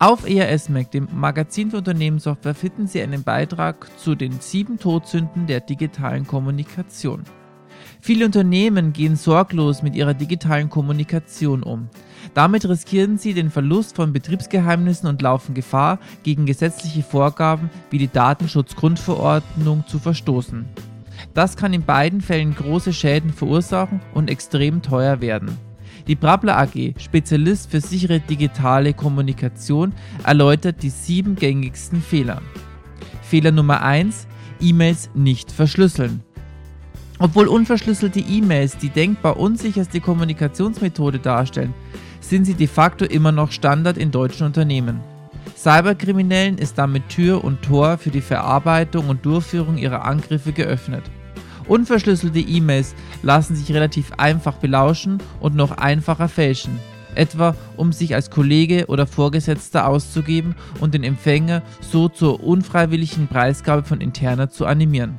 Auf ERS-Mac, dem Magazin für Unternehmenssoftware, finden Sie einen Beitrag zu den sieben Todsünden der digitalen Kommunikation. Viele Unternehmen gehen sorglos mit ihrer digitalen Kommunikation um. Damit riskieren sie den Verlust von Betriebsgeheimnissen und laufen Gefahr, gegen gesetzliche Vorgaben wie die Datenschutzgrundverordnung zu verstoßen. Das kann in beiden Fällen große Schäden verursachen und extrem teuer werden. Die Brabler AG, Spezialist für sichere digitale Kommunikation, erläutert die sieben gängigsten Fehler. Fehler Nummer 1: E-Mails nicht verschlüsseln. Obwohl unverschlüsselte E-Mails die denkbar unsicherste Kommunikationsmethode darstellen, sind sie de facto immer noch Standard in deutschen Unternehmen. Cyberkriminellen ist damit Tür und Tor für die Verarbeitung und Durchführung ihrer Angriffe geöffnet. Unverschlüsselte E-Mails lassen sich relativ einfach belauschen und noch einfacher fälschen, etwa um sich als Kollege oder Vorgesetzter auszugeben und den Empfänger so zur unfreiwilligen Preisgabe von Interna zu animieren.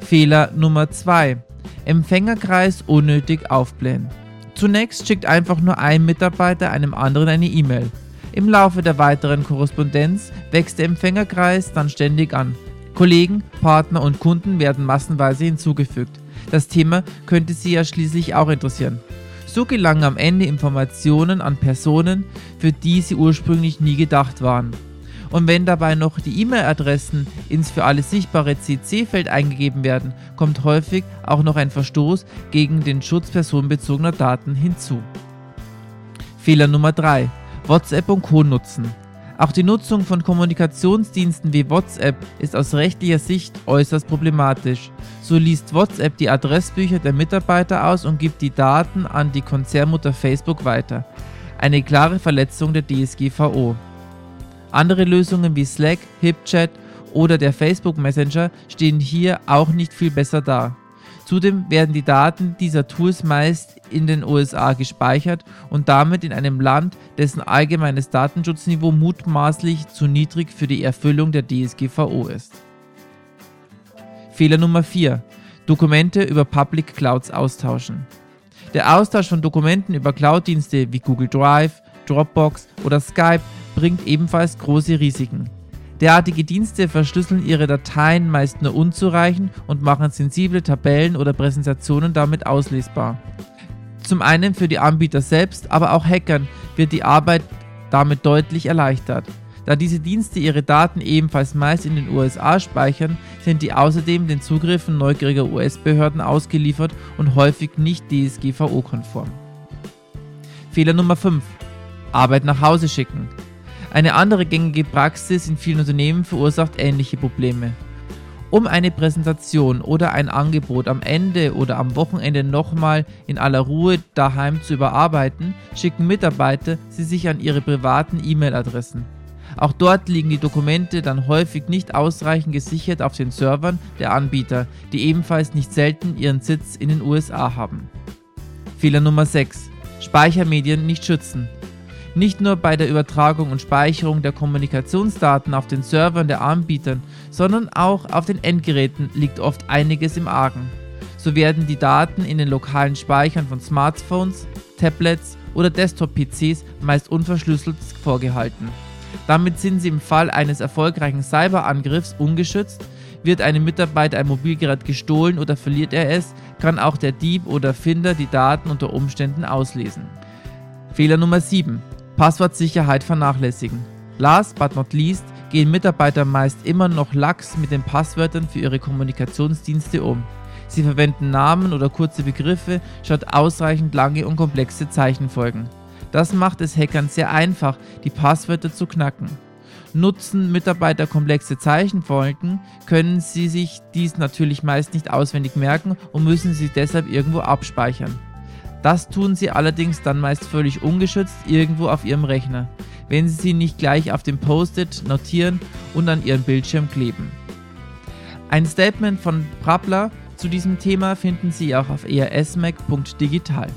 Fehler Nummer 2. Empfängerkreis unnötig aufblähen. Zunächst schickt einfach nur ein Mitarbeiter einem anderen eine E-Mail. Im Laufe der weiteren Korrespondenz wächst der Empfängerkreis dann ständig an. Kollegen, Partner und Kunden werden massenweise hinzugefügt. Das Thema könnte Sie ja schließlich auch interessieren. So gelangen am Ende Informationen an Personen, für die sie ursprünglich nie gedacht waren. Und wenn dabei noch die E-Mail-Adressen ins für alle sichtbare CC-Feld eingegeben werden, kommt häufig auch noch ein Verstoß gegen den Schutz personenbezogener Daten hinzu. Fehler Nummer 3. WhatsApp und Co. nutzen. Auch die Nutzung von Kommunikationsdiensten wie WhatsApp ist aus rechtlicher Sicht äußerst problematisch. So liest WhatsApp die Adressbücher der Mitarbeiter aus und gibt die Daten an die Konzernmutter Facebook weiter. Eine klare Verletzung der DSGVO. Andere Lösungen wie Slack, HipChat oder der Facebook Messenger stehen hier auch nicht viel besser da. Zudem werden die Daten dieser Tools meist in den USA gespeichert und damit in einem Land, dessen allgemeines Datenschutzniveau mutmaßlich zu niedrig für die Erfüllung der DSGVO ist. Fehler Nummer 4. Dokumente über Public Clouds austauschen. Der Austausch von Dokumenten über Cloud-Dienste wie Google Drive, Dropbox oder Skype bringt ebenfalls große Risiken. Derartige Dienste verschlüsseln ihre Dateien meist nur unzureichend und machen sensible Tabellen oder Präsentationen damit auslesbar. Zum einen für die Anbieter selbst, aber auch Hackern wird die Arbeit damit deutlich erleichtert. Da diese Dienste ihre Daten ebenfalls meist in den USA speichern, sind die außerdem den Zugriffen neugieriger US-Behörden ausgeliefert und häufig nicht DSGVO-konform. Fehler Nummer 5. Arbeit nach Hause schicken. Eine andere gängige Praxis in vielen Unternehmen verursacht ähnliche Probleme. Um eine Präsentation oder ein Angebot am Ende oder am Wochenende nochmal in aller Ruhe daheim zu überarbeiten, schicken Mitarbeiter sie sich an ihre privaten E-Mail-Adressen. Auch dort liegen die Dokumente dann häufig nicht ausreichend gesichert auf den Servern der Anbieter, die ebenfalls nicht selten ihren Sitz in den USA haben. Fehler Nummer 6. Speichermedien nicht schützen. Nicht nur bei der Übertragung und Speicherung der Kommunikationsdaten auf den Servern der Anbietern, sondern auch auf den Endgeräten liegt oft einiges im Argen. So werden die Daten in den lokalen Speichern von Smartphones, Tablets oder Desktop-PCs meist unverschlüsselt vorgehalten. Damit sind sie im Fall eines erfolgreichen Cyberangriffs ungeschützt. Wird einem Mitarbeiter ein Mobilgerät gestohlen oder verliert er es, kann auch der Dieb oder Finder die Daten unter Umständen auslesen. Fehler Nummer 7. Passwortsicherheit vernachlässigen. Last but not least gehen Mitarbeiter meist immer noch lax mit den Passwörtern für ihre Kommunikationsdienste um. Sie verwenden Namen oder kurze Begriffe statt ausreichend lange und komplexe Zeichenfolgen. Das macht es Hackern sehr einfach, die Passwörter zu knacken. Nutzen Mitarbeiter komplexe Zeichenfolgen, können sie sich dies natürlich meist nicht auswendig merken und müssen sie deshalb irgendwo abspeichern. Das tun sie allerdings dann meist völlig ungeschützt irgendwo auf ihrem Rechner, wenn sie sie nicht gleich auf dem Post-it notieren und an ihren Bildschirm kleben. Ein Statement von Prabler zu diesem Thema finden Sie auch auf ersmac.digital.